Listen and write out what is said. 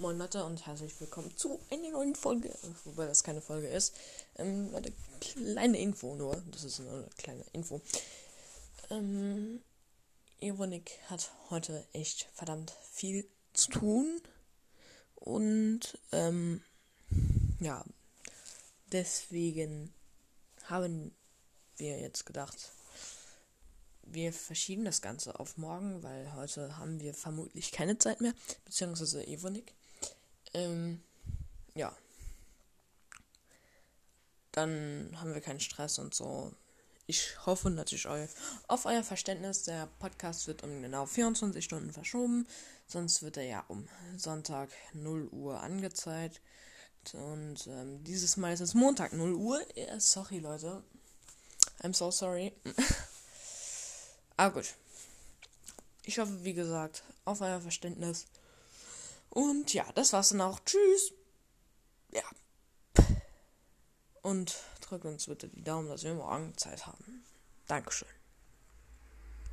Moin Leute und herzlich willkommen zu einer neuen Folge, wobei das keine Folge ist. Ähm, eine kleine Info nur, das ist eine kleine Info. Ähm, Evonik hat heute echt verdammt viel zu tun und ähm, ja, deswegen haben wir jetzt gedacht, wir verschieben das Ganze auf morgen, weil heute haben wir vermutlich keine Zeit mehr, beziehungsweise Evonik. Ähm, ja. Dann haben wir keinen Stress und so. Ich hoffe natürlich auf euer Verständnis. Der Podcast wird um genau 24 Stunden verschoben. Sonst wird er ja um Sonntag 0 Uhr angezeigt. Und ähm, dieses Mal ist es Montag 0 Uhr. Sorry, Leute. I'm so sorry. Aber gut. Ich hoffe, wie gesagt, auf euer Verständnis. Und ja, das war's dann auch. Tschüss. Ja. Und drückt uns bitte die Daumen, dass wir morgen Zeit haben. Dankeschön.